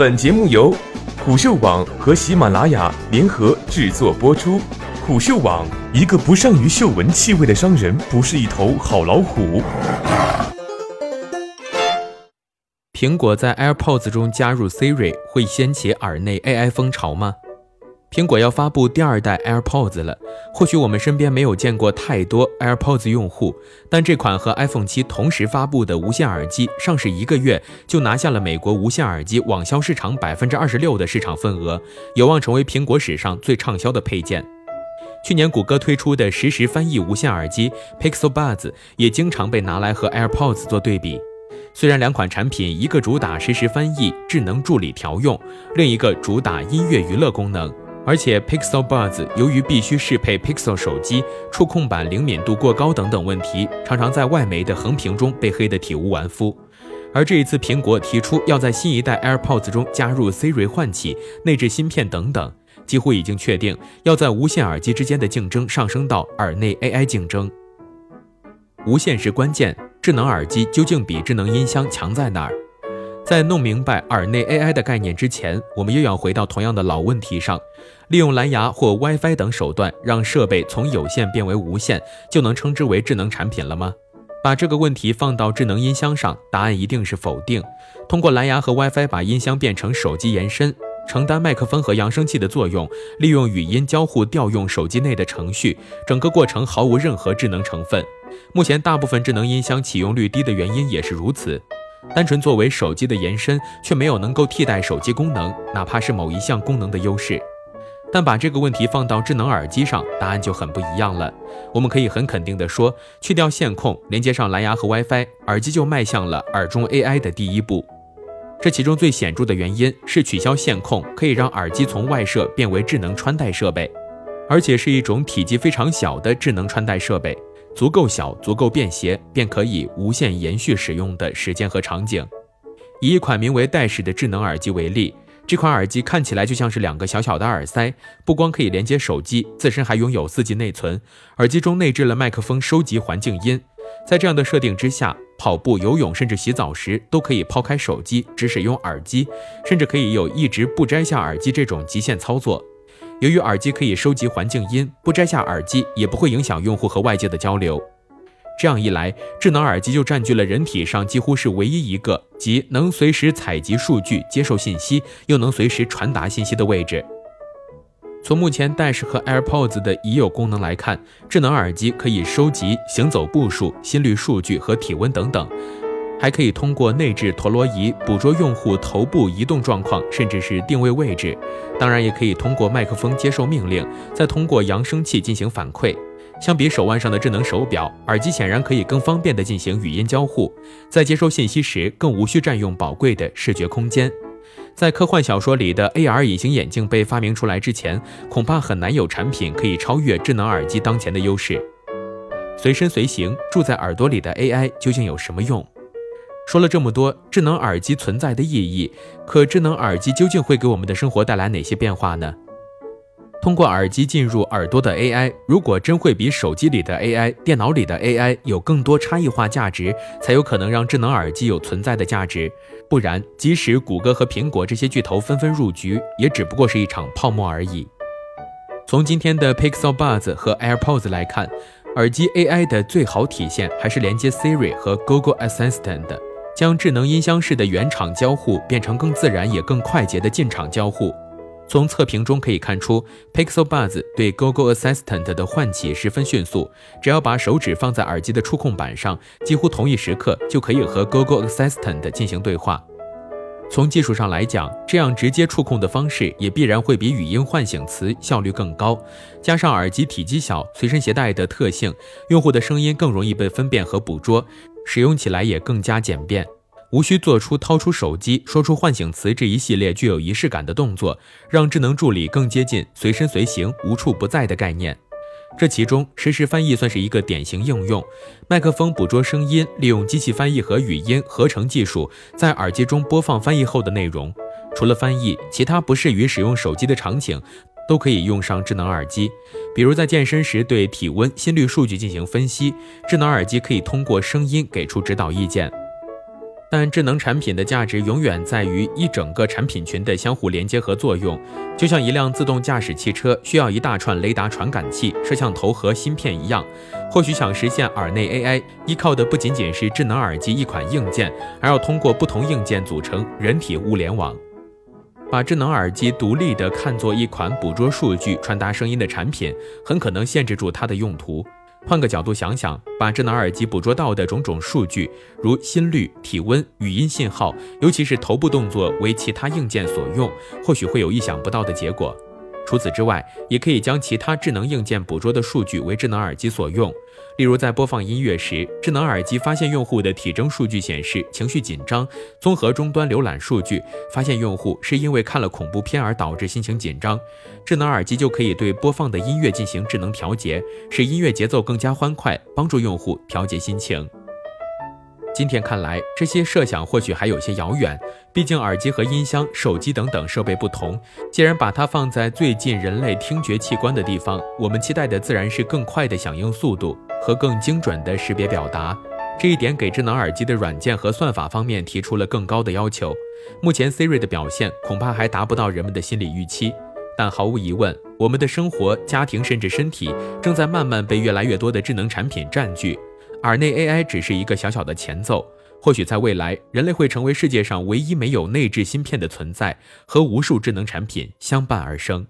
本节目由虎嗅网和喜马拉雅联合制作播出。虎嗅网：一个不善于嗅闻气味的商人，不是一头好老虎。苹果在 AirPods 中加入 Siri 会掀起耳内 AI 风潮吗？苹果要发布第二代 AirPods 了。或许我们身边没有见过太多 AirPods 用户，但这款和 iPhone 七同时发布的无线耳机，上市一个月就拿下了美国无线耳机网销市场百分之二十六的市场份额，有望成为苹果史上最畅销的配件。去年谷歌推出的实时翻译无线耳机 Pixel Buds 也经常被拿来和 AirPods 做对比。虽然两款产品一个主打实时翻译、智能助理调用，另一个主打音乐娱乐功能，而且 Pixel Buds 由于必须适配 Pixel 手机，触控板灵敏度过高等等问题，常常在外媒的横屏中被黑得体无完肤。而这一次，苹果提出要在新一代 AirPods 中加入 Siri 唤起、内置芯片等等，几乎已经确定要在无线耳机之间的竞争上升到耳内 AI 竞争。无线是关键。智能耳机究竟比智能音箱强在哪儿？在弄明白耳内 AI 的概念之前，我们又要回到同样的老问题上：利用蓝牙或 WiFi 等手段让设备从有线变为无线，就能称之为智能产品了吗？把这个问题放到智能音箱上，答案一定是否定。通过蓝牙和 WiFi 把音箱变成手机延伸。承担麦克风和扬声器的作用，利用语音交互调用手机内的程序，整个过程毫无任何智能成分。目前大部分智能音箱启用率低的原因也是如此，单纯作为手机的延伸，却没有能够替代手机功能，哪怕是某一项功能的优势。但把这个问题放到智能耳机上，答案就很不一样了。我们可以很肯定地说，去掉线控，连接上蓝牙和 WiFi，耳机就迈向了耳中 AI 的第一步。这其中最显著的原因是取消线控，可以让耳机从外设变为智能穿戴设备，而且是一种体积非常小的智能穿戴设备，足够小、足够便携，便可以无限延续使用的时间和场景。以一款名为 Dash 的智能耳机为例，这款耳机看起来就像是两个小小的耳塞，不光可以连接手机，自身还拥有 4G 内存，耳机中内置了麦克风收集环境音。在这样的设定之下，跑步、游泳甚至洗澡时都可以抛开手机，只使用耳机，甚至可以有一直不摘下耳机这种极限操作。由于耳机可以收集环境音，不摘下耳机也不会影响用户和外界的交流。这样一来，智能耳机就占据了人体上几乎是唯一一个即能随时采集数据、接受信息，又能随时传达信息的位置。从目前 Dash 和 AirPods 的已有功能来看，智能耳机可以收集行走步数、心率数据和体温等等，还可以通过内置陀螺仪捕捉用户头部移动状况，甚至是定位位置。当然，也可以通过麦克风接受命令，再通过扬声器进行反馈。相比手腕上的智能手表，耳机显然可以更方便地进行语音交互，在接收信息时更无需占用宝贵的视觉空间。在科幻小说里的 AR 隐形眼镜被发明出来之前，恐怕很难有产品可以超越智能耳机当前的优势。随身随行住在耳朵里的 AI 究竟有什么用？说了这么多，智能耳机存在的意义，可智能耳机究竟会给我们的生活带来哪些变化呢？通过耳机进入耳朵的 AI，如果真会比手机里的 AI、电脑里的 AI 有更多差异化价值，才有可能让智能耳机有存在的价值。不然，即使谷歌和苹果这些巨头纷纷入局，也只不过是一场泡沫而已。从今天的 Pixel Buds 和 AirPods 来看，耳机 AI 的最好体现还是连接 Siri 和 Google Assistant，的将智能音箱式的原厂交互变成更自然也更快捷的进场交互。从测评中可以看出，Pixel Buds 对 Google Assistant 的唤起十分迅速，只要把手指放在耳机的触控板上，几乎同一时刻就可以和 Google Assistant 进行对话。从技术上来讲，这样直接触控的方式也必然会比语音唤醒词效率更高。加上耳机体积小、随身携带的特性，用户的声音更容易被分辨和捕捉，使用起来也更加简便。无需做出掏出手机、说出唤醒词这一系列具有仪式感的动作，让智能助理更接近随身随行、无处不在的概念。这其中，实时翻译算是一个典型应用。麦克风捕捉声音，利用机器翻译和语音合成技术，在耳机中播放翻译后的内容。除了翻译，其他不适于使用手机的场景，都可以用上智能耳机。比如在健身时对体温、心率数据进行分析，智能耳机可以通过声音给出指导意见。但智能产品的价值永远在于一整个产品群的相互连接和作用，就像一辆自动驾驶汽车需要一大串雷达传感器、摄像头和芯片一样。或许想实现耳内 AI，依靠的不仅仅是智能耳机一款硬件，还要通过不同硬件组成人体物联网。把智能耳机独立地看作一款捕捉数据、传达声音的产品，很可能限制住它的用途。换个角度想想，把智能耳机捕捉到的种种数据，如心率、体温、语音信号，尤其是头部动作，为其他硬件所用，或许会有意想不到的结果。除此之外，也可以将其他智能硬件捕捉的数据为智能耳机所用。例如，在播放音乐时，智能耳机发现用户的体征数据显示情绪紧张；综合终端浏览数据，发现用户是因为看了恐怖片而导致心情紧张。智能耳机就可以对播放的音乐进行智能调节，使音乐节奏更加欢快，帮助用户调节心情。今天看来，这些设想或许还有些遥远。毕竟，耳机和音箱、手机等等设备不同。既然把它放在最近人类听觉器官的地方，我们期待的自然是更快的响应速度和更精准的识别表达。这一点给智能耳机的软件和算法方面提出了更高的要求。目前，Siri 的表现恐怕还达不到人们的心理预期。但毫无疑问，我们的生活、家庭甚至身体正在慢慢被越来越多的智能产品占据。耳内 AI 只是一个小小的前奏，或许在未来，人类会成为世界上唯一没有内置芯片的存在，和无数智能产品相伴而生。